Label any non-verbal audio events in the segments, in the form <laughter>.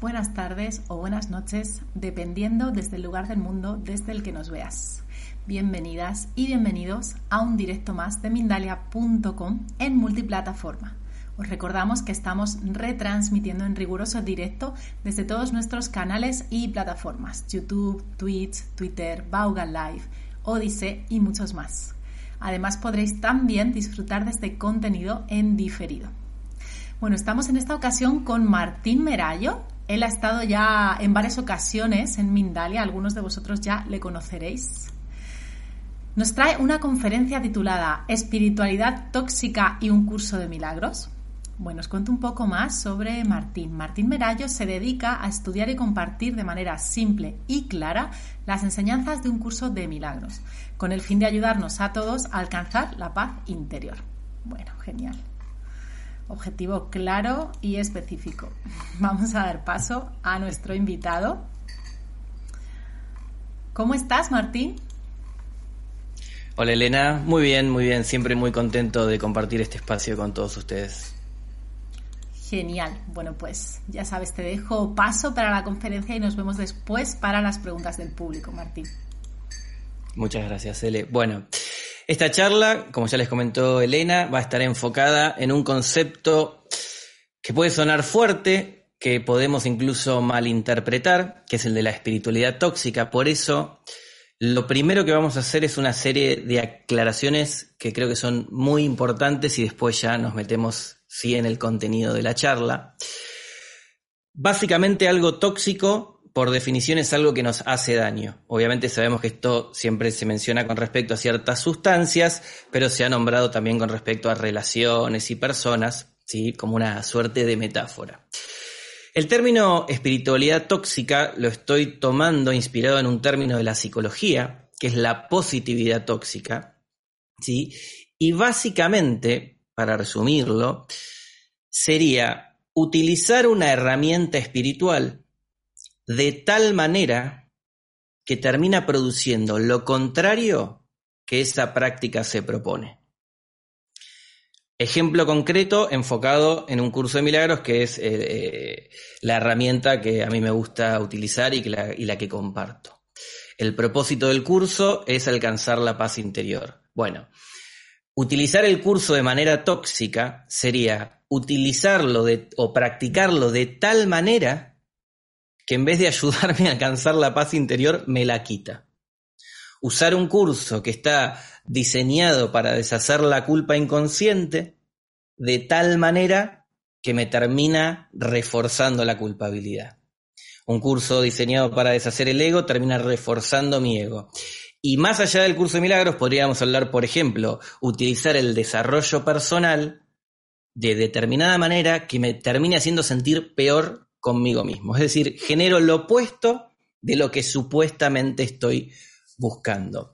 buenas tardes o buenas noches, dependiendo desde el lugar del mundo desde el que nos veas. Bienvenidas y bienvenidos a un directo más de Mindalia.com en multiplataforma. Os recordamos que estamos retransmitiendo en riguroso directo desde todos nuestros canales y plataformas, YouTube, Twitch, Twitter, Vaughan Live, Odyssey y muchos más. Además podréis también disfrutar de este contenido en diferido. Bueno, estamos en esta ocasión con Martín Merallo. Él ha estado ya en varias ocasiones en Mindalia, algunos de vosotros ya le conoceréis. Nos trae una conferencia titulada Espiritualidad tóxica y un curso de milagros. Bueno, os cuento un poco más sobre Martín. Martín Merallo se dedica a estudiar y compartir de manera simple y clara las enseñanzas de un curso de milagros, con el fin de ayudarnos a todos a alcanzar la paz interior. Bueno, genial. Objetivo claro y específico. <laughs> Vamos a dar paso a nuestro invitado. ¿Cómo estás, Martín? Hola Elena, muy bien, muy bien, siempre muy contento de compartir este espacio con todos ustedes. Genial. Bueno, pues ya sabes, te dejo paso para la conferencia y nos vemos después para las preguntas del público, Martín. Muchas gracias, Ele. Bueno, esta charla, como ya les comentó Elena, va a estar enfocada en un concepto que puede sonar fuerte, que podemos incluso malinterpretar, que es el de la espiritualidad tóxica. Por eso, lo primero que vamos a hacer es una serie de aclaraciones que creo que son muy importantes y después ya nos metemos sí en el contenido de la charla. Básicamente algo tóxico por definición es algo que nos hace daño. Obviamente sabemos que esto siempre se menciona con respecto a ciertas sustancias, pero se ha nombrado también con respecto a relaciones y personas, ¿sí? como una suerte de metáfora. El término espiritualidad tóxica lo estoy tomando inspirado en un término de la psicología, que es la positividad tóxica, ¿sí? Y básicamente, para resumirlo, sería utilizar una herramienta espiritual de tal manera que termina produciendo lo contrario que esa práctica se propone. Ejemplo concreto enfocado en un curso de milagros que es eh, eh, la herramienta que a mí me gusta utilizar y, la, y la que comparto. El propósito del curso es alcanzar la paz interior. Bueno, utilizar el curso de manera tóxica sería utilizarlo o practicarlo de tal manera que en vez de ayudarme a alcanzar la paz interior, me la quita. Usar un curso que está diseñado para deshacer la culpa inconsciente de tal manera que me termina reforzando la culpabilidad. Un curso diseñado para deshacer el ego termina reforzando mi ego. Y más allá del curso de milagros, podríamos hablar, por ejemplo, utilizar el desarrollo personal de determinada manera que me termine haciendo sentir peor conmigo mismo. Es decir, genero lo opuesto de lo que supuestamente estoy buscando.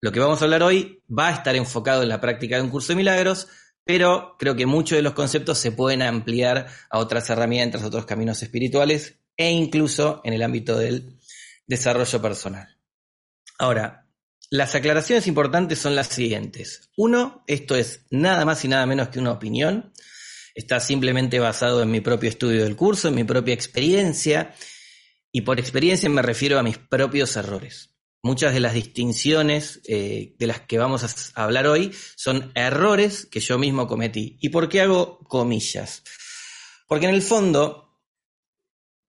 Lo que vamos a hablar hoy va a estar enfocado en la práctica de un curso de milagros, pero creo que muchos de los conceptos se pueden ampliar a otras herramientas, a otros caminos espirituales e incluso en el ámbito del desarrollo personal. Ahora, las aclaraciones importantes son las siguientes. Uno, esto es nada más y nada menos que una opinión está simplemente basado en mi propio estudio del curso, en mi propia experiencia, y por experiencia me refiero a mis propios errores. Muchas de las distinciones eh, de las que vamos a hablar hoy son errores que yo mismo cometí. ¿Y por qué hago comillas? Porque en el fondo,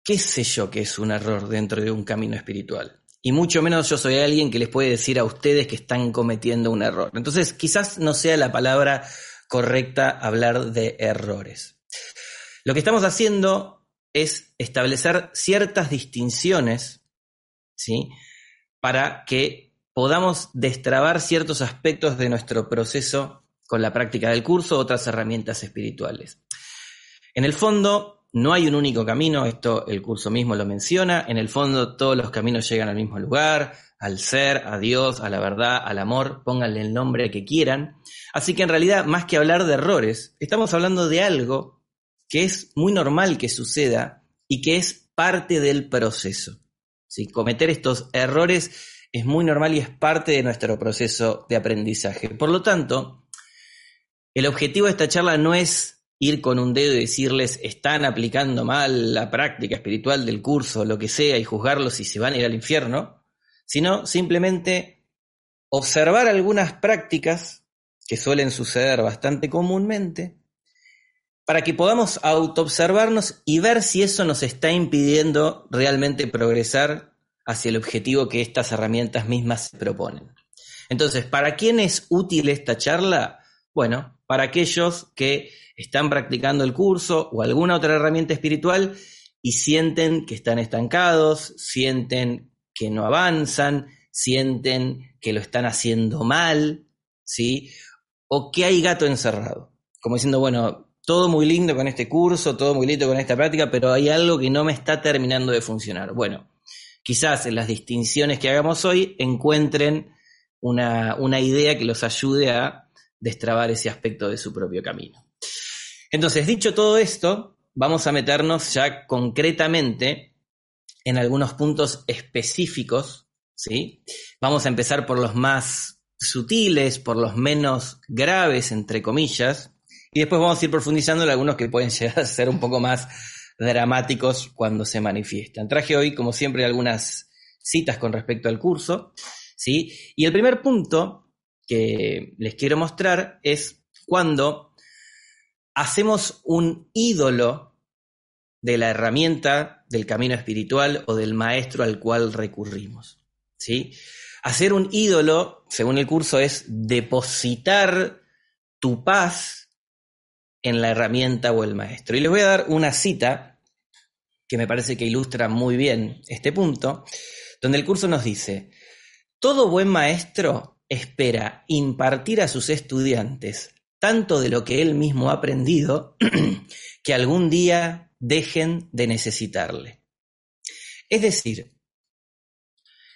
¿qué sé yo que es un error dentro de un camino espiritual? Y mucho menos yo soy alguien que les puede decir a ustedes que están cometiendo un error. Entonces, quizás no sea la palabra correcta hablar de errores. Lo que estamos haciendo es establecer ciertas distinciones, ¿sí? Para que podamos destrabar ciertos aspectos de nuestro proceso con la práctica del curso, otras herramientas espirituales. En el fondo, no hay un único camino, esto el curso mismo lo menciona, en el fondo todos los caminos llegan al mismo lugar, al ser, a Dios, a la verdad, al amor, pónganle el nombre que quieran. Así que en realidad, más que hablar de errores, estamos hablando de algo que es muy normal que suceda y que es parte del proceso. ¿Sí? Cometer estos errores es muy normal y es parte de nuestro proceso de aprendizaje. Por lo tanto, el objetivo de esta charla no es ir con un dedo y decirles están aplicando mal la práctica espiritual del curso, lo que sea, y juzgarlos si se van a ir al infierno, sino simplemente observar algunas prácticas que suelen suceder bastante comúnmente, para que podamos autoobservarnos y ver si eso nos está impidiendo realmente progresar hacia el objetivo que estas herramientas mismas proponen. Entonces, ¿para quién es útil esta charla? Bueno, para aquellos que están practicando el curso o alguna otra herramienta espiritual y sienten que están estancados, sienten que no avanzan, sienten que lo están haciendo mal, ¿sí? O que hay gato encerrado. Como diciendo, bueno, todo muy lindo con este curso, todo muy lindo con esta práctica, pero hay algo que no me está terminando de funcionar. Bueno, quizás en las distinciones que hagamos hoy encuentren una, una idea que los ayude a destrabar ese aspecto de su propio camino. Entonces, dicho todo esto, vamos a meternos ya concretamente en algunos puntos específicos, ¿sí? Vamos a empezar por los más sutiles, por los menos graves, entre comillas, y después vamos a ir profundizando en algunos que pueden <laughs> llegar a ser un poco más dramáticos cuando se manifiestan. Traje hoy, como siempre, algunas citas con respecto al curso, ¿sí? Y el primer punto que les quiero mostrar es cuando hacemos un ídolo de la herramienta del camino espiritual o del maestro al cual recurrimos. ¿sí? Hacer un ídolo, según el curso, es depositar tu paz en la herramienta o el maestro. Y les voy a dar una cita que me parece que ilustra muy bien este punto, donde el curso nos dice, todo buen maestro espera impartir a sus estudiantes tanto de lo que él mismo ha aprendido <clears throat> que algún día dejen de necesitarle. Es decir,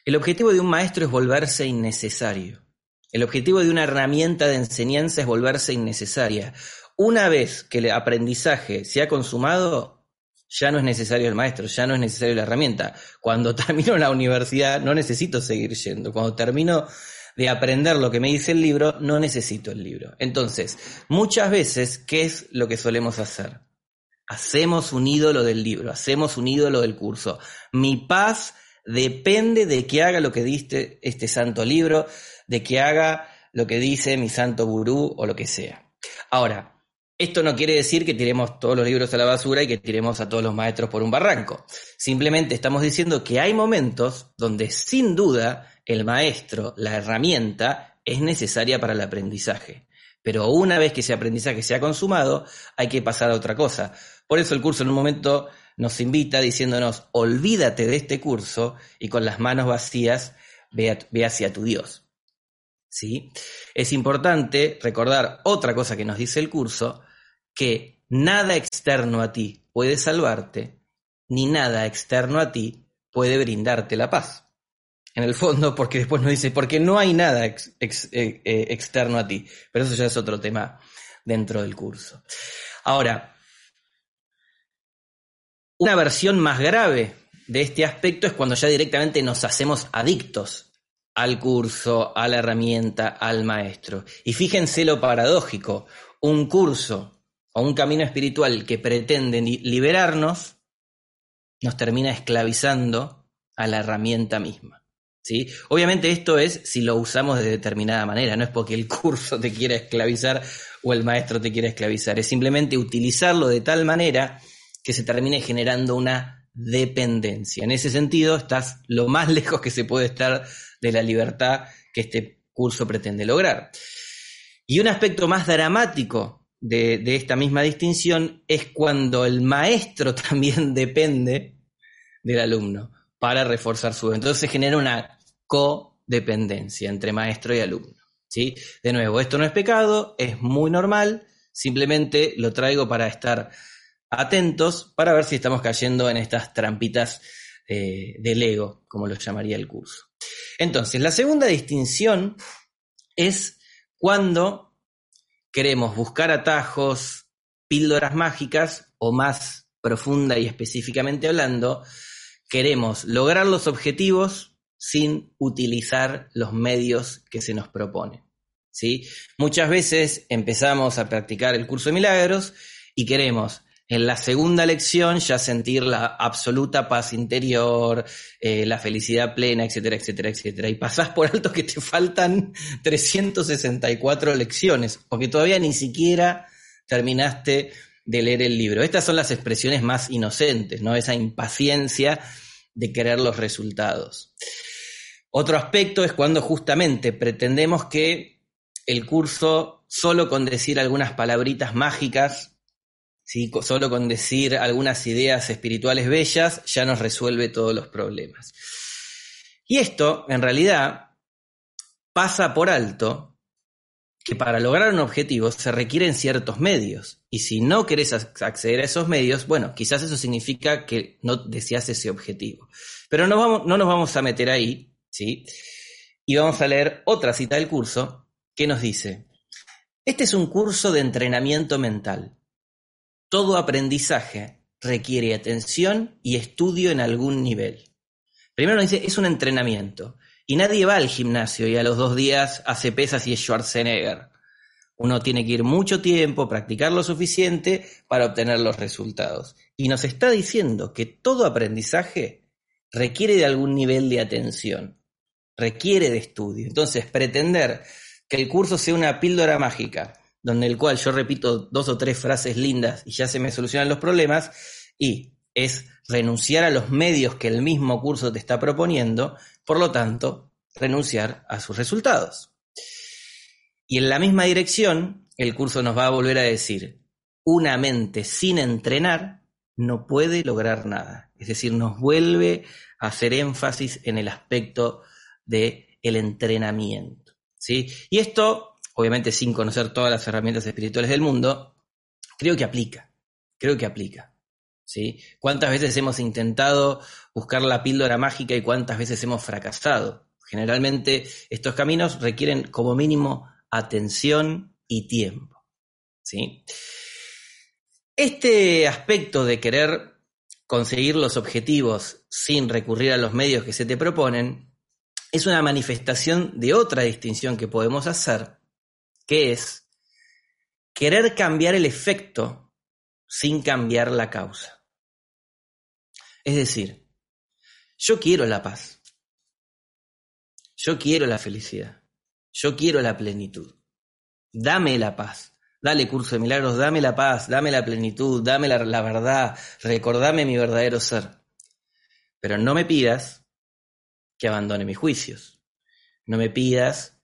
el objetivo de un maestro es volverse innecesario. El objetivo de una herramienta de enseñanza es volverse innecesaria. Una vez que el aprendizaje se ha consumado, ya no es necesario el maestro, ya no es necesario la herramienta. Cuando <laughs> termino la universidad no necesito seguir yendo. Cuando termino de aprender lo que me dice el libro, no necesito el libro. Entonces, muchas veces, ¿qué es lo que solemos hacer? Hacemos un ídolo del libro, hacemos un ídolo del curso. Mi paz depende de que haga lo que dice este santo libro, de que haga lo que dice mi santo gurú o lo que sea. Ahora, esto no quiere decir que tiremos todos los libros a la basura y que tiremos a todos los maestros por un barranco. Simplemente estamos diciendo que hay momentos donde sin duda el maestro, la herramienta, es necesaria para el aprendizaje. Pero una vez que ese aprendizaje se ha consumado, hay que pasar a otra cosa. Por eso el curso en un momento nos invita diciéndonos, olvídate de este curso y con las manos vacías ve, hacia tu Dios. ¿Sí? Es importante recordar otra cosa que nos dice el curso, que nada externo a ti puede salvarte, ni nada externo a ti puede brindarte la paz en el fondo, porque después nos dice, porque no hay nada eh, eh, externo a ti. Pero eso ya es otro tema dentro del curso. Ahora, una versión más grave de este aspecto es cuando ya directamente nos hacemos adictos al curso, a la herramienta, al maestro. Y fíjense lo paradójico, un curso o un camino espiritual que pretende liberarnos, nos termina esclavizando a la herramienta misma. ¿sí? Obviamente esto es si lo usamos de determinada manera, no es porque el <laughs> curso te quiera esclavizar o el maestro te quiera esclavizar, es simplemente utilizarlo de tal manera que se termine generando una dependencia. En ese sentido, estás lo más <laughs> lejos que se puede estar de la libertad que este curso pretende lograr. Y un aspecto más dramático de, esta misma distinción es cuando el maestro <laughs> también depende del alumno para reforzar su... Entonces se genera una codependencia entre maestro y alumno. ¿sí? De nuevo, esto no es pecado, es muy normal, simplemente lo traigo para estar atentos para ver si estamos cayendo en estas trampitas eh, del ego, como lo llamaría el curso. Entonces, la segunda distinción es cuando queremos buscar atajos, píldoras mágicas o más profunda y específicamente hablando, queremos lograr los objetivos sin utilizar los medios que se nos proponen. ¿sí? Muchas veces empezamos a practicar el curso de milagros y queremos en la segunda lección ya sentir la absoluta paz interior, eh, la felicidad plena, etcétera, etcétera, etcétera. Y pasás por alto que te faltan <laughs> 364 lecciones, porque todavía ni siquiera terminaste de leer el libro. Estas son las expresiones más inocentes, ¿no? Esa impaciencia de querer los resultados. Otro aspecto es cuando justamente pretendemos que el curso, solo con decir algunas palabritas mágicas, solo con decir algunas ideas espirituales bellas, ya nos resuelve todos los problemas. Y esto, en realidad, pasa por alto que para lograr un objetivo se requieren ciertos medios. Y si no querés acceder a esos medios, bueno, quizás eso significa que no deseas ese objetivo. Pero no, vamos, no nos vamos a meter ahí, ¿sí? Y vamos a leer otra cita del curso que nos dice, este es un curso de entrenamiento mental todo aprendizaje requiere atención y estudio en algún nivel. Primero nos dice, es un entrenamiento. Y nadie va al gimnasio y a los dos días hace pesas y es Schwarzenegger. Uno tiene que ir mucho tiempo, practicar lo suficiente para obtener los resultados. Y nos está diciendo que todo aprendizaje requiere de algún nivel de atención, requiere de estudio. Entonces, pretender que el curso sea una píldora mágica donde el cual yo repito dos o tres frases lindas y ya se me solucionan los problemas, y es renunciar a los medios que el mismo curso te está proponiendo, por lo tanto, renunciar a sus resultados. Y en la misma dirección, el curso nos va a volver a decir, una mente sin entrenar no puede lograr nada. Es decir, nos vuelve a hacer énfasis en el aspecto del el entrenamiento. ¿sí? Y esto obviamente sin conocer todas las herramientas espirituales del mundo, creo que aplica, creo que aplica. ¿sí? ¿Cuántas veces hemos intentado buscar la píldora mágica y cuántas veces hemos fracasado? Generalmente estos caminos requieren como mínimo atención y tiempo. ¿sí? Este aspecto de querer conseguir los objetivos sin recurrir a los medios que se te proponen es una manifestación de otra distinción que podemos hacer que es querer cambiar el efecto sin cambiar la causa. Es decir, yo quiero la paz, yo quiero la felicidad, yo quiero la plenitud. Dame la paz, dale curso de milagros, dame la paz, dame la plenitud, dame la, la verdad, recordame mi verdadero ser. Pero no me pidas que abandone mis juicios, no me pidas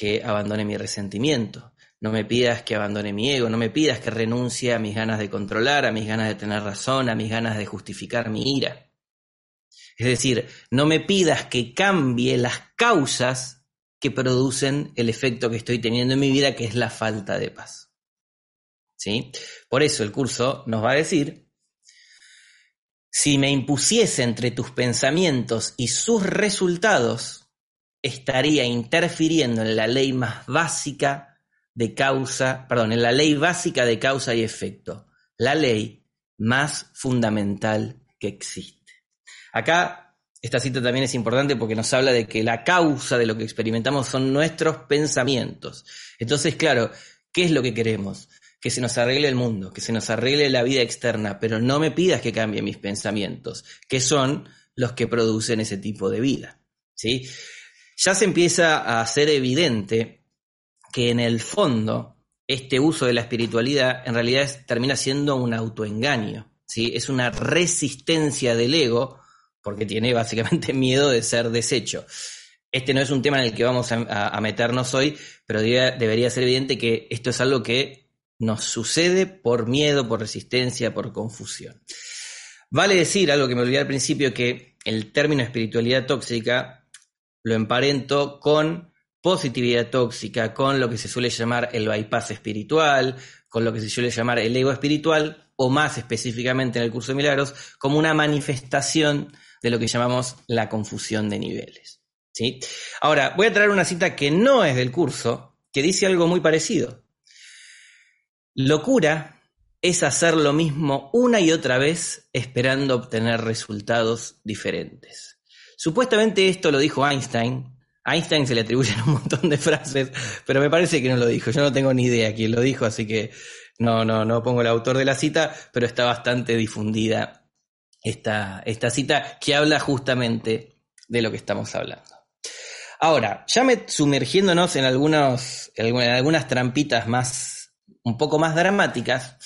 que abandone mi resentimiento, no me pidas que abandone mi ego, no me pidas que renuncie a mis ganas de controlar, a mis ganas de tener razón, a mis ganas de justificar mi ira. Es decir, no me pidas que cambie las causas que producen el efecto que estoy teniendo en mi vida, que es la falta de paz. ¿Sí? Por eso el curso nos va a decir, si me impusiese entre tus pensamientos y sus resultados, estaría interfiriendo en la ley más básica de causa, perdón, en la ley básica de causa y efecto, la ley más fundamental que existe. Acá, esta cita también es importante porque nos habla de que la causa de lo que experimentamos son nuestros pensamientos. Entonces, claro, ¿qué es lo que queremos? Que se nos arregle el mundo, que se nos arregle la vida externa, pero no me pidas que cambie mis pensamientos, que son los que producen ese tipo de vida. ¿Sí? Ya se empieza a hacer evidente que en el fondo este uso de la espiritualidad en realidad termina siendo un autoengaño, ¿sí? es una resistencia del ego porque tiene básicamente <laughs> miedo de ser deshecho. Este no es un tema en el que vamos a, meternos hoy, pero debería ser evidente que esto es algo que nos sucede por miedo, por resistencia, por confusión. Vale decir algo que me olvidé al principio, que el término espiritualidad tóxica lo emparento con positividad tóxica, con lo que se suele llamar el bypass espiritual, con lo que se suele llamar el ego espiritual, o más específicamente en el curso de milagros, como una manifestación de lo que llamamos la confusión de niveles. ¿sí? Ahora, voy a traer una cita que no es del curso, que dice algo muy parecido. Locura es hacer lo mismo una y otra vez esperando obtener resultados diferentes. Supuestamente esto lo dijo Einstein. Einstein se le atribuyen un montón de frases, pero me parece que no lo dijo. Yo no tengo ni idea quién lo dijo, así que no, no, no pongo el autor de la cita, pero está bastante difundida esta, esta cita que habla justamente de lo que estamos hablando. Ahora, ya me sumergiéndonos en, algunos, en algunas trampitas más, un poco más dramáticas,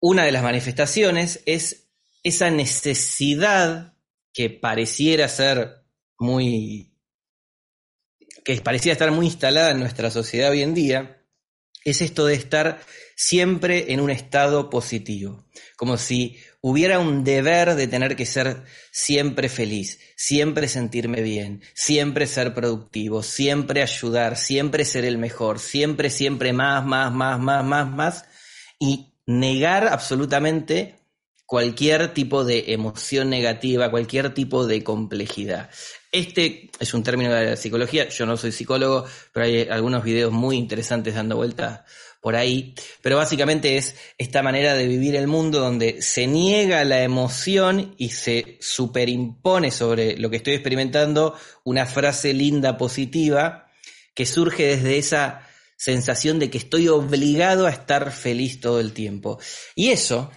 una de las manifestaciones es esa necesidad que pareciera ser muy, que pareciera estar muy instalada en nuestra sociedad hoy en día, es esto de estar siempre en un estado positivo, como si hubiera un deber de tener que ser siempre feliz, siempre sentirme bien, siempre ser productivo, siempre ayudar, siempre ser el mejor, siempre, siempre más, más, más, más, más, más, y negar absolutamente cualquier tipo de emoción negativa, cualquier tipo de complejidad. Este es un término de la psicología, yo no soy psicólogo, pero hay algunos videos muy interesantes dando vueltas por ahí, pero básicamente es esta manera de vivir el mundo donde se niega la emoción y se superimpone sobre lo que estoy experimentando una frase linda, positiva, que surge desde esa sensación de que estoy obligado a estar feliz todo el tiempo. Y eso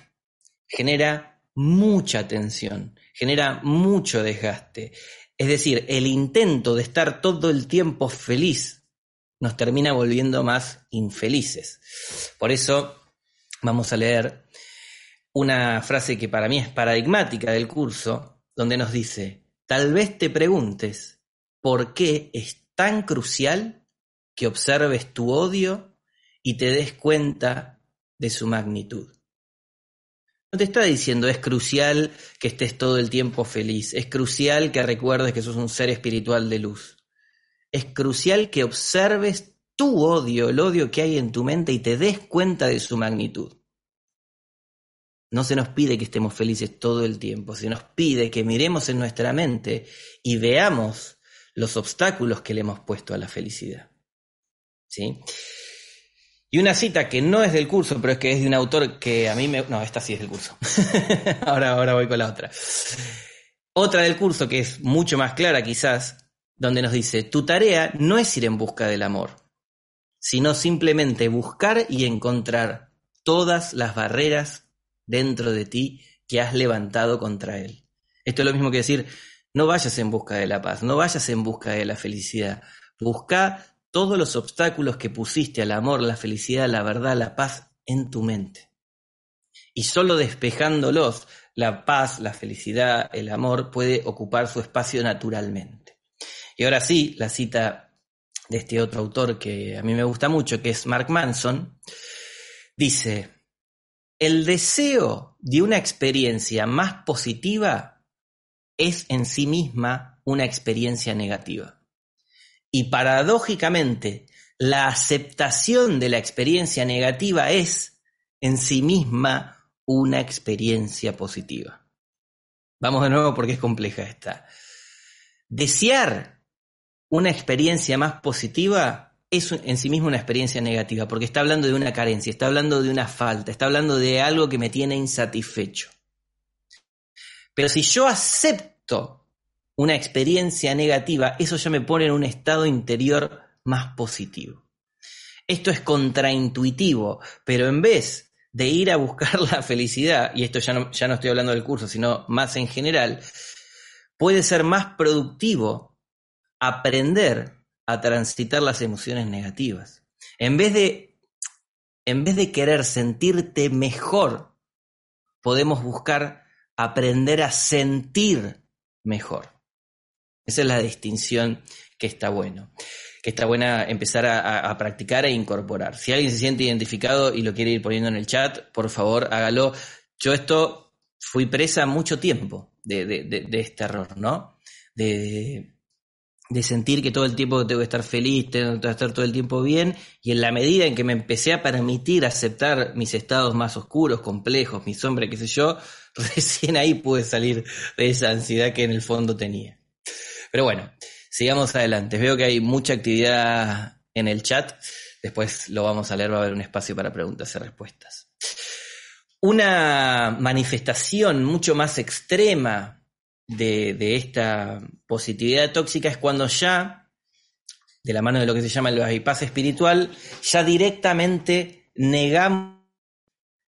genera mucha tensión, genera mucho desgaste. Es decir, el intento de estar todo el tiempo feliz nos termina volviendo más infelices. Por eso vamos a leer una frase que para mí es paradigmática del curso, donde nos dice, tal vez te preguntes por qué es tan crucial que observes tu odio y te des cuenta de su magnitud. No te está diciendo es crucial que estés todo el tiempo feliz, es crucial que recuerdes que sos un ser espiritual de luz. Es crucial que observes tu odio, el odio que hay en tu mente y te des cuenta de su magnitud. No se nos pide que estemos felices todo el tiempo, se nos pide que miremos en nuestra mente y veamos los obstáculos que le hemos puesto a la felicidad. ¿Sí? Y una cita que no es del curso, pero es que es de un autor que a mí me... No, esta sí es del curso. <laughs> ahora, ahora voy con la otra. Otra del curso que es mucho más clara quizás, donde nos dice, tu tarea no es ir en busca del amor, sino simplemente buscar y encontrar todas las barreras dentro de ti que has levantado contra él. Esto es lo mismo que decir, no vayas en busca de la paz, no vayas en busca de la felicidad, busca todos los obstáculos que pusiste al amor, la felicidad, la verdad, la paz en tu mente. Y solo despejándolos, la paz, la felicidad, el amor puede ocupar su espacio naturalmente. Y ahora sí, la cita de este otro autor que a mí me gusta mucho, que es Mark Manson, dice, el deseo de una experiencia más positiva es en sí misma una experiencia negativa. Y paradójicamente, la aceptación de la experiencia negativa es en sí misma una experiencia positiva. Vamos de nuevo porque es compleja esta. Desear una experiencia más positiva es en sí misma una experiencia negativa, porque está hablando de una carencia, está hablando de una falta, está hablando de algo que me tiene insatisfecho. Pero si yo acepto una experiencia negativa, eso ya me pone en un estado interior más positivo. Esto es contraintuitivo, pero en vez de ir a buscar <laughs> la felicidad, y esto ya no, ya no estoy hablando del curso, sino más en general, puede ser más productivo aprender a transitar las emociones negativas. En vez de, en vez de querer sentirte mejor, podemos buscar aprender a sentir mejor. Esa es la distinción que está bueno, que está buena empezar a, practicar e incorporar. Si alguien se siente identificado y lo quiere ir poniendo en el chat, por favor hágalo. Yo esto fui presa mucho tiempo de, este error, ¿no? De, de sentir que todo el tiempo tengo que estar feliz, tengo que estar todo el tiempo bien, y en la medida en que me empecé a permitir aceptar mis estados más oscuros, complejos, mi sombra, qué sé yo, <laughs> recién ahí pude salir de esa ansiedad que en el fondo tenía. Pero bueno, sigamos adelante. Veo que hay mucha actividad en el chat. Después lo vamos a leer, va a haber un espacio para preguntas y respuestas. Una manifestación mucho más extrema de, esta positividad tóxica es cuando ya, de la mano de lo que se llama el bypass espiritual, ya directamente negamos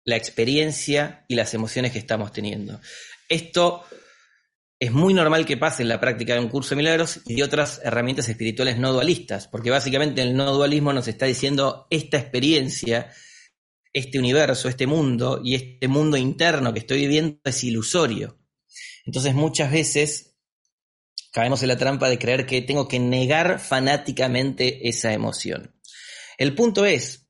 la experiencia y las emociones que estamos teniendo. Esto es muy normal que pase en la práctica de un curso de milagros y de otras herramientas espirituales no dualistas, porque básicamente el no dualismo nos está diciendo esta experiencia, este universo, este mundo y este mundo interno que estoy viviendo es ilusorio. Entonces muchas veces caemos en la trampa de creer que tengo que negar fanáticamente esa emoción. El punto es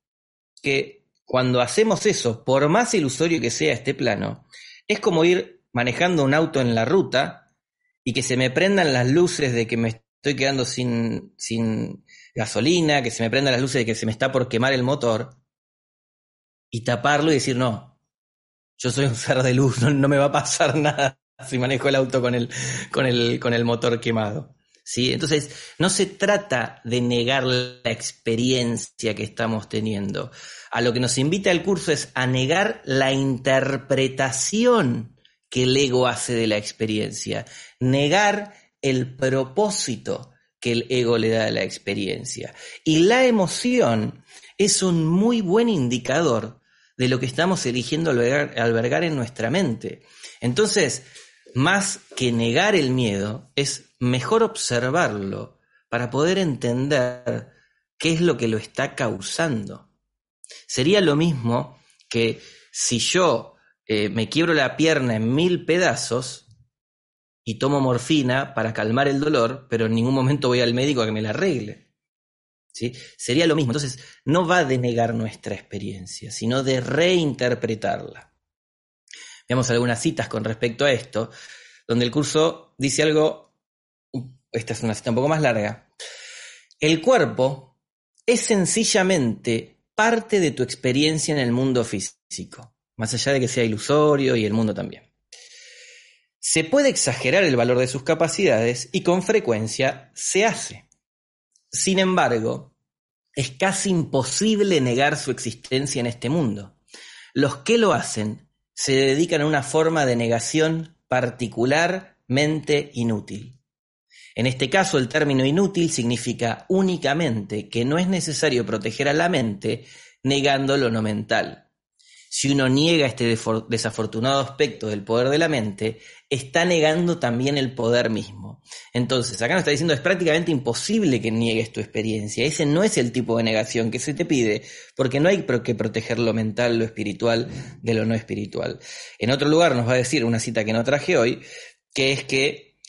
que cuando hacemos eso, por más ilusorio que sea este plano, es como ir manejando un auto en la ruta y que se me prendan las luces de que me estoy quedando sin, sin gasolina, que se me prendan las luces de que se me está por quemar el motor, y taparlo y decir, no, yo soy un ser de luz, no, me va a pasar <laughs> nada si manejo el auto con el, con el, con el motor quemado. ¿Sí? Entonces, no se trata de negar la experiencia que estamos teniendo. A lo que nos invita el curso es a negar la interpretación que el ego hace de la experiencia, negar el propósito que el ego le da a la experiencia. Y la emoción es un muy buen indicador de lo que estamos eligiendo albergar, en nuestra mente. Entonces, más que negar el miedo, es mejor observarlo para poder entender qué es lo que lo está causando. Sería lo mismo que si yo eh, me quiebro la pierna en mil pedazos y tomo morfina para calmar el dolor, pero en ningún momento voy al médico a que me la arregle. ¿Sí? Sería lo mismo. Entonces, no va de negar nuestra experiencia, sino de reinterpretarla. Veamos algunas citas con respecto a esto, donde el curso dice algo, esta es una cita un poco más larga. El cuerpo es sencillamente parte de tu experiencia en el mundo físico, más allá de que sea ilusorio y el mundo también. Se puede exagerar el valor de sus capacidades y con frecuencia se hace. Sin embargo, es casi imposible negar su existencia en este mundo. Los que lo hacen se dedican a una forma de negación particularmente inútil. En este caso, el término inútil significa únicamente que no es necesario proteger a la mente negando lo no mental. Si uno niega este desafortunado aspecto del poder de la mente, está negando también el poder mismo. Entonces, acá nos está diciendo es prácticamente imposible que niegues tu experiencia. Ese no es el tipo de negación que se te pide, porque no hay que proteger lo mental, lo espiritual de lo no espiritual. En otro lugar nos va a decir una cita que no traje hoy, que es que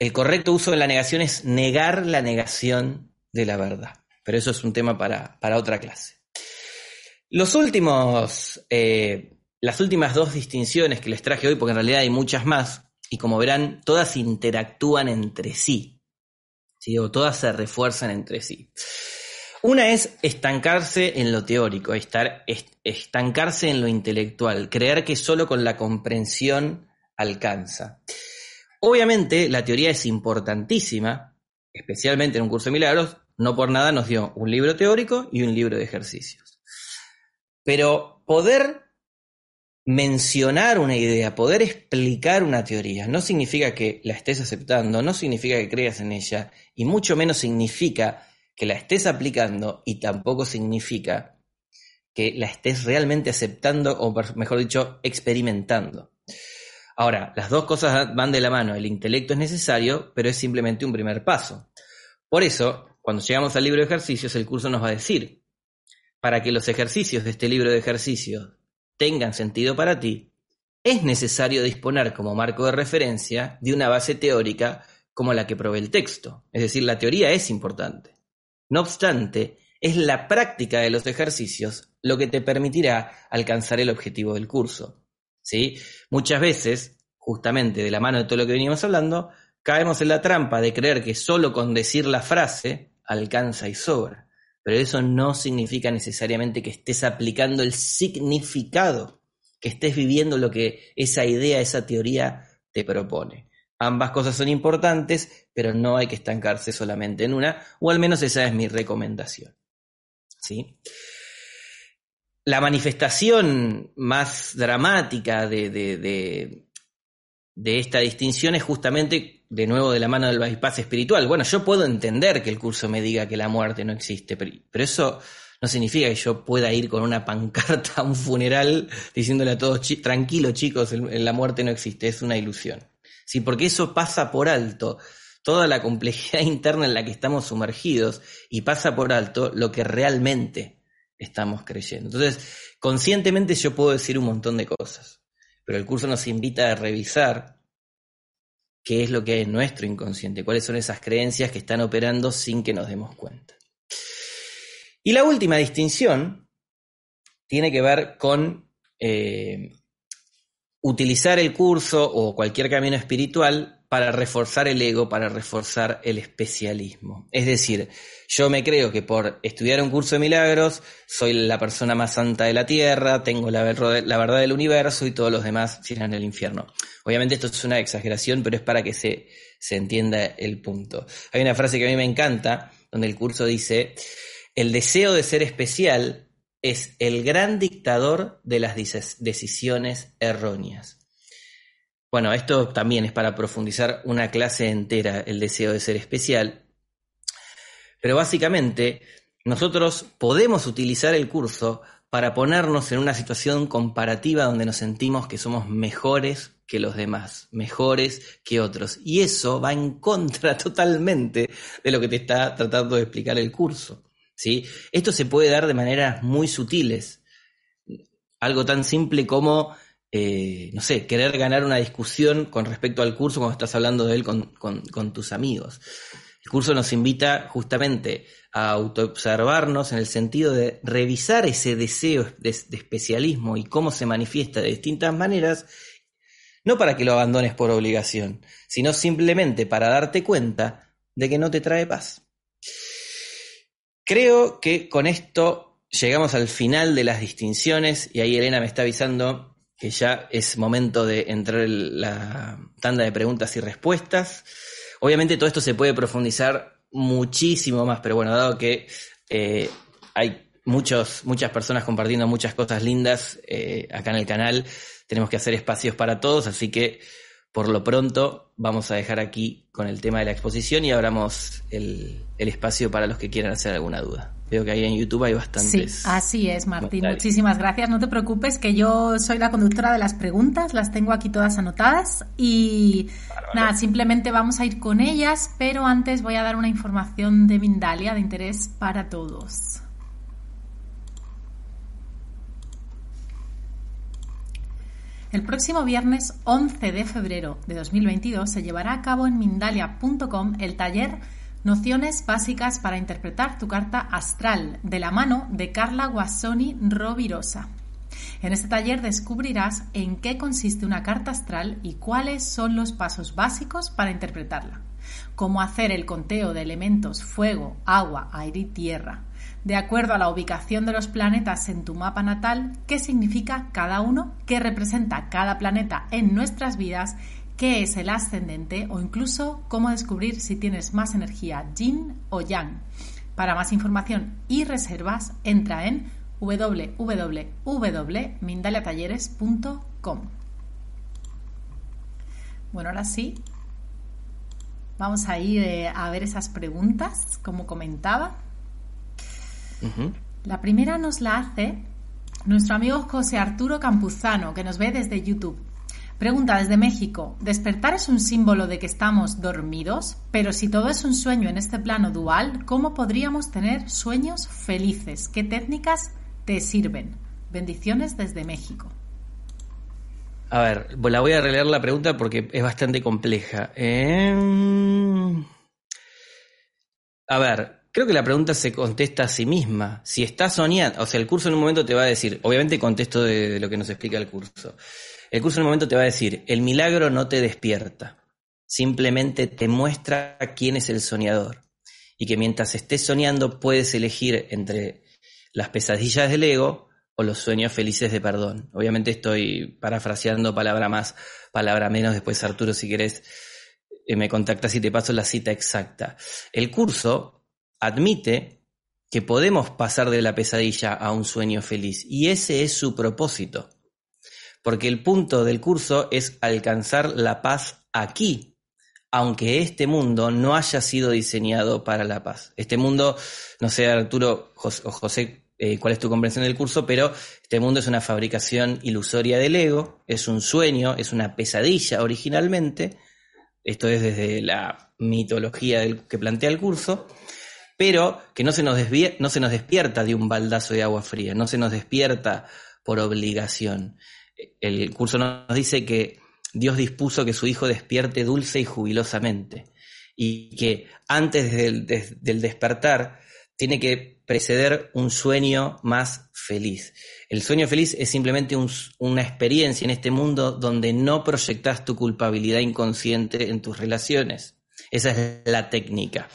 el correcto uso de la negación es negar la negación de la verdad. Pero eso es un tema para, para otra clase. Los últimos, eh, las últimas dos distinciones que les traje hoy, porque en realidad hay muchas más, y como verán, todas interactúan entre sí, ¿sí? o todas se refuerzan entre sí. Una es estancarse en lo teórico, estar, estancarse en lo intelectual, creer que solo con la comprensión alcanza. Obviamente la teoría es importantísima, especialmente en un curso de milagros, no por nada nos dio un libro teórico y un libro de ejercicios. Pero poder mencionar una idea, poder explicar una teoría, no significa que la estés aceptando, no significa que creas en ella, y mucho menos significa que la estés aplicando, y tampoco significa que la estés realmente aceptando, o mejor dicho, experimentando. Ahora, las dos cosas van de la mano. El intelecto es necesario, pero es simplemente un primer paso. Por eso, cuando llegamos al libro de ejercicios, el curso nos va a decir, para que los ejercicios de este libro de ejercicios tengan sentido para ti, es necesario disponer como marco de referencia de una base teórica como la que provee el texto. Es decir, la teoría es importante. No obstante, es la práctica de los ejercicios lo que te permitirá alcanzar el objetivo del curso. ¿Sí? Muchas veces, justamente de la mano de todo lo que venimos hablando, caemos en la trampa de creer que solo con decir la frase alcanza y sobra pero eso no significa necesariamente que estés aplicando el significado, que estés viviendo lo que esa idea, esa teoría te propone. Ambas cosas son importantes, pero no hay que estancarse solamente en una, o al menos esa es mi recomendación. ¿Sí? La manifestación más dramática de, de esta distinción es justamente, de nuevo, de la mano del bypass espiritual. Bueno, yo puedo entender que el curso me diga que la muerte no existe, pero, eso no significa que yo pueda ir con una pancarta a un funeral diciéndole a todos, tranquilo chicos, la muerte no existe, es una ilusión. Sí, porque eso pasa por alto toda la complejidad <laughs> interna en la que estamos sumergidos y pasa por alto lo que realmente estamos creyendo. Entonces, conscientemente yo puedo decir un montón de cosas, pero el curso nos invita a revisar qué es lo que hay en nuestro inconsciente, cuáles son esas creencias que están operando sin que nos demos cuenta. Y la última distinción tiene que ver con eh, utilizar el curso o cualquier camino espiritual para reforzar el ego, para reforzar el especialismo. Es decir, yo me creo que por estudiar un curso de milagros soy la persona más santa de la tierra, tengo la, verdad del universo y todos los demás irán al infierno. Obviamente esto es una exageración, pero es para que se, se entienda el punto. Hay una frase que a mí me encanta, donde el curso dice, el deseo de ser especial es el gran dictador de las decisiones erróneas. Bueno, esto también es para profundizar una clase entera, el deseo de ser especial. Pero básicamente, nosotros podemos utilizar el curso para ponernos en una situación comparativa donde nos sentimos que somos mejores que los demás, mejores que otros. Y eso va en contra <laughs> totalmente de lo que te está tratando de explicar el curso. ¿sí? Esto se puede dar de maneras muy sutiles. Algo tan simple como eh, no sé, querer ganar una discusión con respecto al curso cuando estás hablando de él con, tus amigos. El curso nos invita justamente a autoobservarnos en el sentido de revisar ese deseo de, especialismo y cómo se manifiesta de distintas maneras, no para que lo abandones por obligación, sino simplemente para darte cuenta de que no te trae paz. Creo que con esto llegamos al final de las distinciones y ahí Elena me está avisando que ya es momento de entrar en la tanda de preguntas y respuestas. Obviamente todo esto se puede profundizar muchísimo más, pero bueno, dado que eh, hay muchos, muchas personas compartiendo muchas cosas lindas eh, acá en el canal, tenemos que hacer espacios para todos, así que por lo pronto vamos a dejar aquí con el tema de la exposición y abramos el, el espacio para los que quieran hacer alguna duda. Veo que ahí en YouTube hay bastantes. Sí, así es, Martín. Muchísimas gracias. No te preocupes, que yo soy la conductora de las preguntas, las tengo aquí todas anotadas y nada, simplemente vamos a ir con ellas, pero antes voy a dar una información de Mindalia de interés para todos. El próximo viernes 11 de febrero de 2022 se llevará a cabo en mindalia.com el taller Nociones básicas para interpretar tu carta astral de la mano de Carla Guasoni Rovirosa. En este taller descubrirás en qué consiste una carta astral y cuáles son los pasos básicos para interpretarla. Cómo hacer el conteo de elementos fuego, agua, aire y tierra, de acuerdo a la ubicación de los planetas en tu mapa natal, qué significa cada uno, qué representa cada planeta en nuestras vidas qué es el ascendente o incluso cómo descubrir si tienes más energía yin o yang. Para más información y reservas, entra en www.mindaliatalleres.com. Bueno, ahora sí, vamos a ir eh, a ver esas preguntas, como comentaba. La primera nos la hace nuestro amigo José Arturo Campuzano, que nos ve desde YouTube. Pregunta desde México. ¿Despertar es un símbolo de que estamos dormidos? Pero si todo es un sueño en este plano dual, ¿cómo podríamos tener sueños felices? ¿Qué técnicas te sirven? Bendiciones desde México. A ver, pues la voy a releer la pregunta porque es bastante compleja. Em, a ver, creo que la pregunta se contesta a sí misma. Si estás soñando, o sea, el curso en un momento te va a decir, obviamente contesto de lo que nos explica el curso. El curso en un momento te va a decir, el milagro no te despierta, simplemente te muestra quién es el soñador. Y que mientras estés soñando puedes elegir entre las pesadillas del ego o los sueños felices de perdón. Obviamente estoy parafraseando palabra más, palabra menos, después Arturo si querés eh, me contactas y te paso la cita exacta. El curso admite que podemos pasar de la pesadilla a un sueño feliz y ese es su propósito porque el punto del curso es alcanzar la paz aquí, aunque este mundo no haya sido diseñado para la paz. Este mundo, no sé, Arturo o José, eh, cuál es tu comprensión del curso, pero este mundo es una fabricación ilusoria del ego, es un sueño, es una pesadilla originalmente, esto es desde la mitología que plantea el curso, pero que no se, nos despierta de un baldazo de agua fría, no se nos despierta por obligación. El curso nos dice que Dios dispuso que su Hijo despierte dulce y jubilosamente, y que antes del despertar tiene que preceder un sueño más feliz. El sueño feliz es simplemente una experiencia en este mundo donde no proyectas tu culpabilidad inconsciente en tus relaciones. Esa es la técnica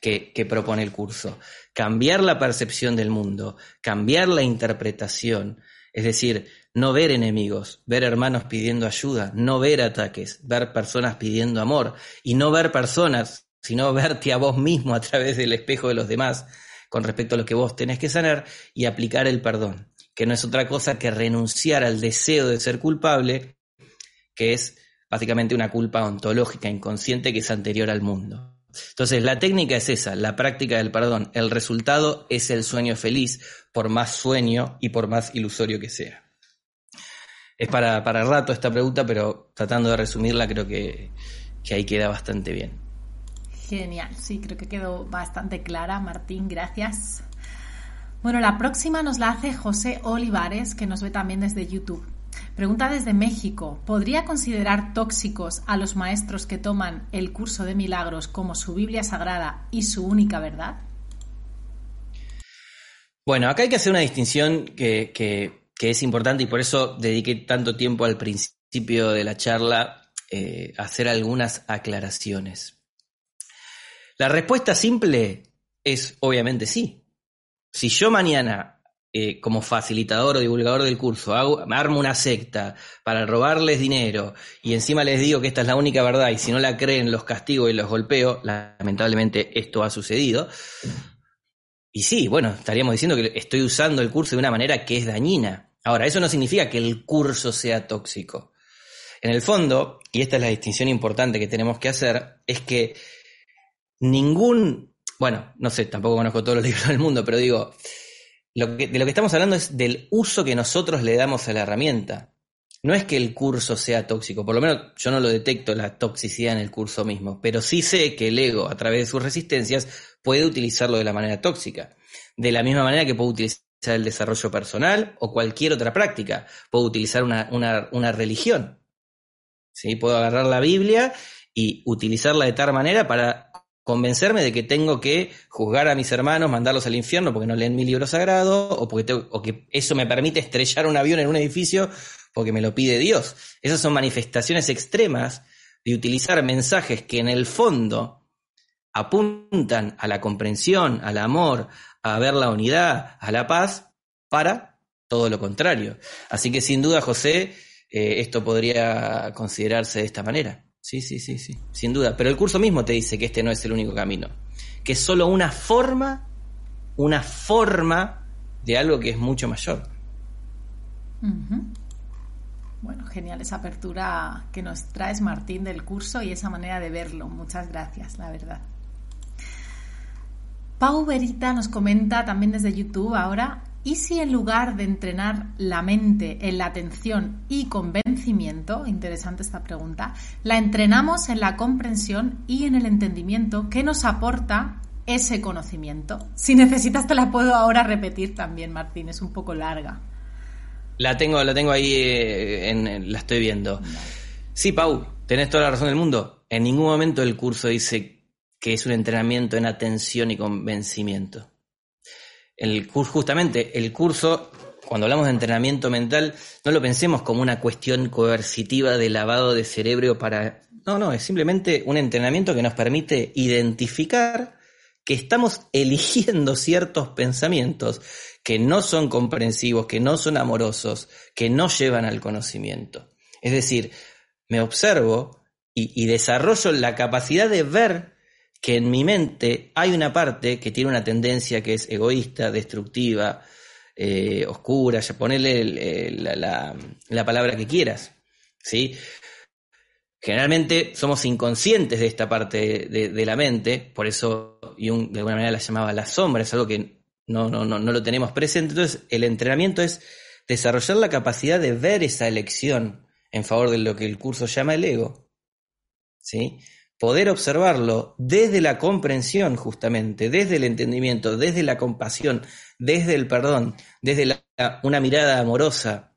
que, propone el curso. Cambiar la percepción del mundo, cambiar la interpretación, es decir, no ver enemigos, ver hermanos pidiendo ayuda, no ver ataques, ver personas pidiendo amor y no ver personas, sino verte a vos mismo a través del espejo de los demás con respecto a lo que vos tenés que sanar y aplicar el perdón, que no es otra cosa que renunciar al deseo de ser culpable, que es básicamente una culpa ontológica, inconsciente, que es anterior al mundo. Entonces, la técnica es esa, la práctica del perdón. El resultado es el sueño feliz, por más sueño y por más ilusorio que sea. Es para, para rato esta pregunta, pero tratando de resumirla, creo que, que ahí queda bastante bien. Genial, sí, creo que quedó bastante clara, Martín, gracias. Bueno, la próxima nos la hace José Olivares, que nos ve también desde YouTube. Pregunta desde México, ¿podría considerar tóxicos a los maestros que toman el curso de milagros como su Biblia sagrada y su única verdad? Bueno, acá hay que hacer una distinción que, es importante y por eso dediqué tanto tiempo al principio de la charla eh, a hacer algunas aclaraciones. La respuesta simple es obviamente sí. Si yo mañana, eh, como facilitador o divulgador del curso, hago, armo una secta para robarles dinero y encima les digo que esta es la única verdad y si no la creen los castigo y los golpeo, lamentablemente esto ha sucedido. Y sí, bueno, estaríamos diciendo que estoy usando el curso de una manera que es dañina. Ahora, eso no significa que el curso sea tóxico. En el fondo, y esta es la distinción importante que tenemos que hacer, es que ningún, bueno, no sé, tampoco conozco todos los <laughs> libros del mundo, pero digo, lo que, de lo que estamos hablando es del uso que nosotros le damos a la herramienta. No es que el curso sea tóxico, por lo menos yo no lo detecto la toxicidad en el curso mismo, pero sí sé que el ego, a través de sus resistencias, puede utilizarlo de la manera tóxica. De la misma manera que puede utilizar el desarrollo personal o cualquier otra práctica. Puedo utilizar una, una, una religión. ¿Sí? Puedo agarrar la Biblia y utilizarla de tal manera para convencerme de que tengo que juzgar a mis hermanos, mandarlos al infierno porque no leen mi libro sagrado, o, porque o que eso me permite estrellar un avión en un edificio porque me lo pide Dios. Esas son manifestaciones extremas de utilizar mensajes que en el fondo apuntan a la comprensión, al amor, a ver la unidad, a la paz, para todo lo contrario. Así que sin duda, José, eh, esto podría considerarse de esta manera. Sí, sí, sí, sí, sin duda. Pero el curso mismo te dice que este no es el único camino, que es solo una forma, una forma de algo que es mucho mayor. Bueno, genial esa apertura que nos traes, Martín, del curso y esa manera de verlo. Muchas gracias, la verdad. Pau Verita nos comenta también desde YouTube ahora, ¿Y si en lugar de entrenar la mente en la atención y convencimiento, interesante esta pregunta, la entrenamos en la comprensión y en el entendimiento que nos aporta ese conocimiento? Si necesitas te la puedo ahora repetir también, Martín, es un poco larga. La tengo, la tengo ahí, eh, en, la estoy viendo. Sí, Pau, tenés toda la razón del mundo. En ningún momento el curso dice que es un entrenamiento en atención y convencimiento justamente el curso, cuando hablamos de entrenamiento mental, no lo pensemos como una cuestión coercitiva de lavado de cerebro para... No, no, es simplemente un entrenamiento que nos permite identificar que estamos <laughs> eligiendo ciertos pensamientos que no son comprensivos, que no son amorosos, que no llevan al conocimiento. Es decir, me observo y desarrollo la capacidad de ver que en mi mente hay una parte que tiene una tendencia que es egoísta, destructiva, eh, oscura, ya ponele la, palabra que quieras, ¿sí? Generalmente somos inconscientes de esta parte de, la mente, por eso Jung de alguna manera la llamaba la sombra, es algo que no, no, no, no lo tenemos presente. Entonces, el entrenamiento es desarrollar la capacidad de ver esa elección en favor de lo que el curso llama el ego. ¿Sí? Poder observarlo desde la comprensión, justamente, desde el entendimiento, desde la compasión, desde el perdón, desde una mirada amorosa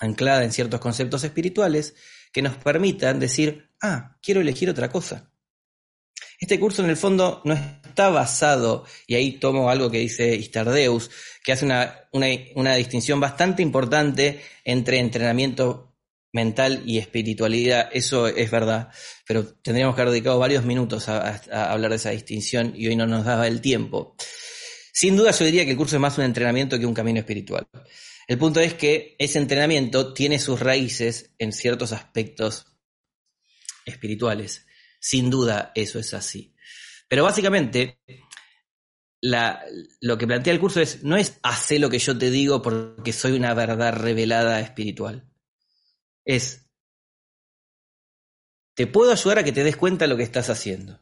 anclada en ciertos conceptos espirituales que nos permitan decir, ah, quiero elegir otra cosa. Este curso en el fondo no está basado, y ahí tomo algo que dice Istardeus, que hace una, distinción bastante importante entre entrenamiento mental y espiritualidad, eso es verdad, pero tendríamos que haber dedicado varios minutos a, hablar de esa distinción y hoy no nos daba el tiempo. Sin duda yo diría que el curso es más un entrenamiento que un camino espiritual. El punto es que ese entrenamiento tiene sus raíces en ciertos aspectos espirituales. Sin duda eso es así. Pero básicamente lo que plantea el curso es, no es hacer lo que yo te digo porque soy una verdad revelada espiritual. Es, te puedo ayudar a que te des cuenta de lo que estás haciendo.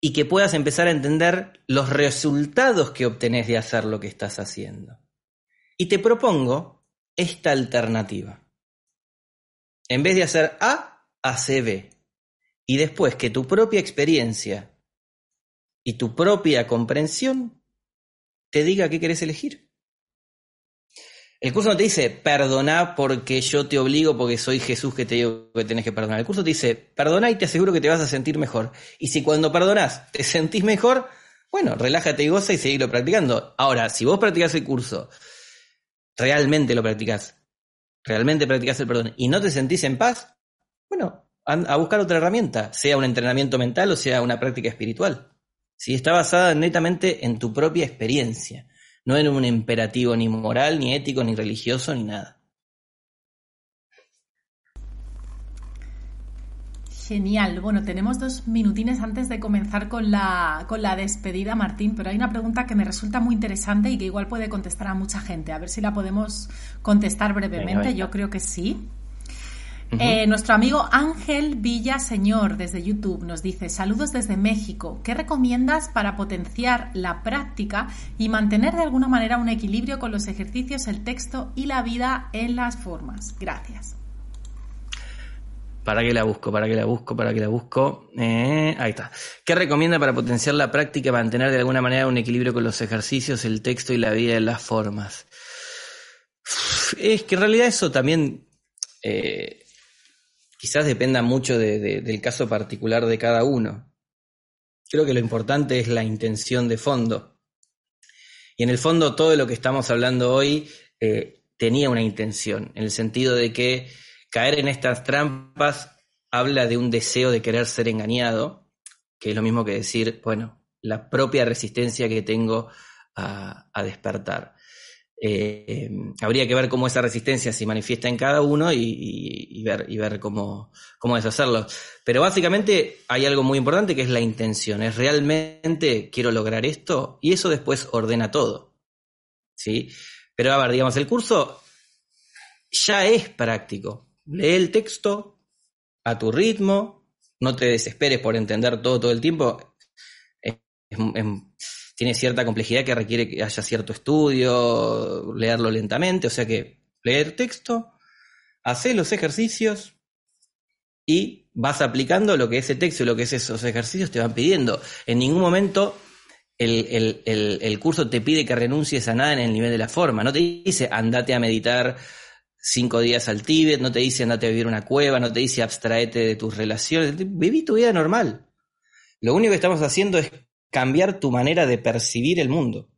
Y que puedas empezar a entender los resultados que obtenés de hacer lo que estás haciendo. Y te propongo esta alternativa. En vez de hacer A, ACB. Y después que tu propia experiencia y tu propia comprensión te diga qué querés elegir. El curso no te dice, perdona porque yo te obligo, porque soy Jesús que te digo que tenés que perdonar. El curso te dice, perdona y te aseguro que te vas a sentir mejor. Y si cuando perdonás te sentís mejor, bueno, relájate y goza y seguirlo practicando. Ahora, si vos practicás el curso, realmente lo practicás, realmente practicás el perdón y no te sentís en paz, bueno, a buscar otra herramienta, sea un entrenamiento mental o sea una práctica espiritual. Si está basada netamente en tu propia experiencia, no en un imperativo ni moral, ni ético, ni religioso, ni nada. Genial. Bueno, tenemos dos minutines antes de comenzar con la, con la despedida, Martín, pero hay una pregunta que me resulta muy interesante y que igual puede contestar a mucha gente. A ver si la podemos contestar brevemente. Yo creo que sí. Eh, nuestro amigo Ángel Villaseñor desde YouTube nos dice, saludos desde México, ¿qué recomiendas para potenciar la práctica y mantener de alguna manera un equilibrio con los ejercicios, el texto y la vida en las formas? Gracias. ¿Para qué la busco? ¿Para qué la busco? ¿Para qué la busco? Eh, ahí está. ¿Qué recomienda para potenciar la práctica y mantener de alguna manera un equilibrio con los ejercicios, el texto y la vida en las formas? Es que en realidad eso también... Eh, quizás dependa mucho del caso particular de cada uno. Creo que lo importante es la intención de fondo. Y en el fondo todo lo que estamos hablando hoy eh, tenía una intención, en el sentido de que caer en estas trampas habla de un deseo de querer ser engañado, que es lo mismo que decir, bueno, la propia resistencia que tengo a despertar. Eh, habría que ver cómo esa resistencia se manifiesta en cada uno y, ver, y ver cómo, deshacerlo. Pero básicamente hay algo muy importante que es la intención. Es realmente quiero lograr esto y eso después ordena todo. ¿Sí? Pero a ver, digamos, el curso ya es práctico. Lee el texto a tu ritmo, no te desesperes por entender todo todo el tiempo tiene cierta complejidad que requiere que haya cierto estudio, leerlo lentamente, o sea que leer texto, hacer los ejercicios y vas aplicando lo que ese texto y lo que esos ejercicios te van pidiendo. En ningún momento el, curso te pide que renuncies a nada en el nivel de la forma, no te dice andate a meditar cinco días al Tíbet, no te dice andate a vivir una cueva, no te dice abstraete de tus relaciones, viví tu vida normal. Lo único que estamos haciendo es cambiar tu manera de percibir el mundo.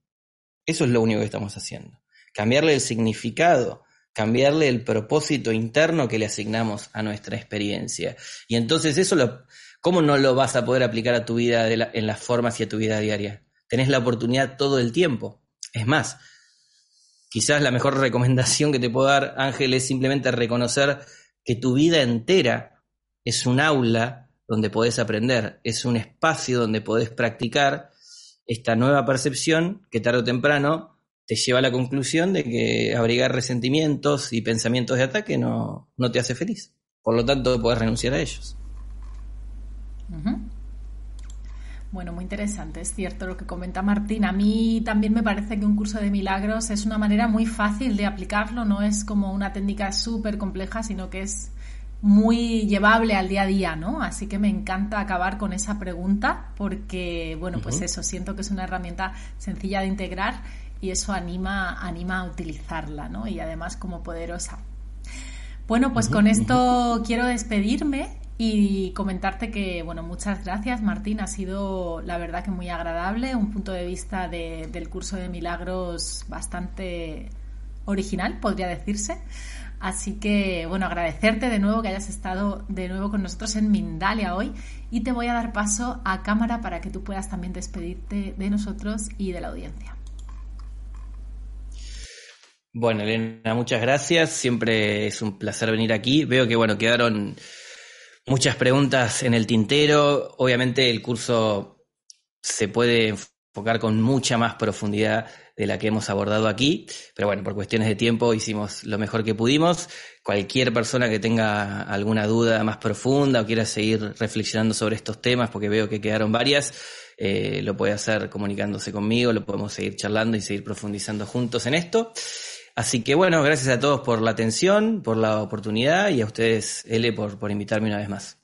Eso es lo único que estamos haciendo. Cambiarle el significado, cambiarle el propósito interno que le asignamos a nuestra experiencia. Y entonces eso, ¿cómo no lo vas a poder aplicar a tu vida en las formas y a tu vida diaria? Tenés la oportunidad todo el tiempo. Es más, quizás la mejor <laughs> recomendación que te puedo dar, Ángel, es simplemente reconocer que tu vida entera es un aula donde podés aprender, es un espacio donde podés practicar esta nueva percepción que tarde o temprano te lleva a la conclusión de que abrigar resentimientos y pensamientos de ataque no, no te hace feliz. Por lo tanto, podés renunciar a ellos. Bueno, muy interesante, es cierto lo que comenta Martín. A mí también me parece que un curso de milagros es una manera muy fácil de aplicarlo, no es como una técnica súper compleja, sino que es muy llevable al día a día, ¿no? Así que me encanta acabar con esa pregunta porque, bueno, pues eso, siento que es una herramienta sencilla de integrar y eso anima, anima a utilizarla, ¿no? Y además como poderosa. Bueno, pues con esto quiero despedirme y comentarte que, bueno, muchas gracias Martín, ha sido la verdad que muy agradable, un punto de vista del curso de milagros bastante original, podría decirse. Así que, bueno, agradecerte de nuevo que hayas estado de nuevo con nosotros en Mindalia hoy y te voy a dar paso a cámara para que tú puedas también despedirte de nosotros y de la audiencia. Bueno, Elena, muchas gracias. Siempre es un placer venir aquí. Veo que, bueno, quedaron muchas preguntas en el tintero. Obviamente el curso se puede enfocar con mucha más profundidad de la que hemos abordado aquí, pero bueno, por cuestiones de tiempo hicimos lo mejor que pudimos. Cualquier persona que tenga alguna duda más profunda o quiera seguir reflexionando sobre estos temas, porque veo que quedaron varias, eh, lo puede hacer comunicándose conmigo, lo podemos seguir charlando y seguir profundizando juntos en esto. Así que bueno, gracias a todos por la atención, por la oportunidad y a ustedes, L, por, por invitarme una vez más.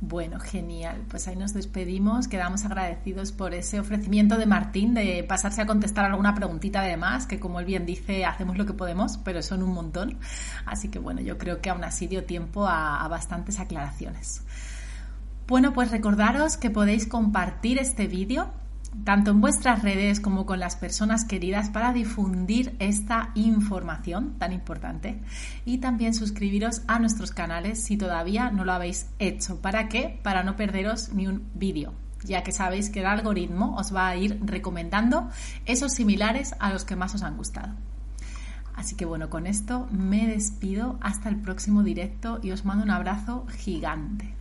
Bueno, genial. Pues ahí nos despedimos. Quedamos agradecidos por ese ofrecimiento de Martín de pasarse a contestar alguna preguntita además, que como él bien dice, hacemos lo que podemos, pero son un montón. Así que bueno, yo creo que aún así dio tiempo a, a bastantes aclaraciones. Bueno, pues recordaros que podéis compartir este vídeo tanto en vuestras redes como con las personas queridas para difundir esta información tan importante y también suscribiros a nuestros canales si todavía no lo habéis hecho. ¿Para qué? Para no perderos ni un vídeo ya que sabéis que el algoritmo os va a ir recomendando esos similares a los que más os han gustado. Así que bueno, con esto me despido hasta el próximo directo y os mando un abrazo gigante.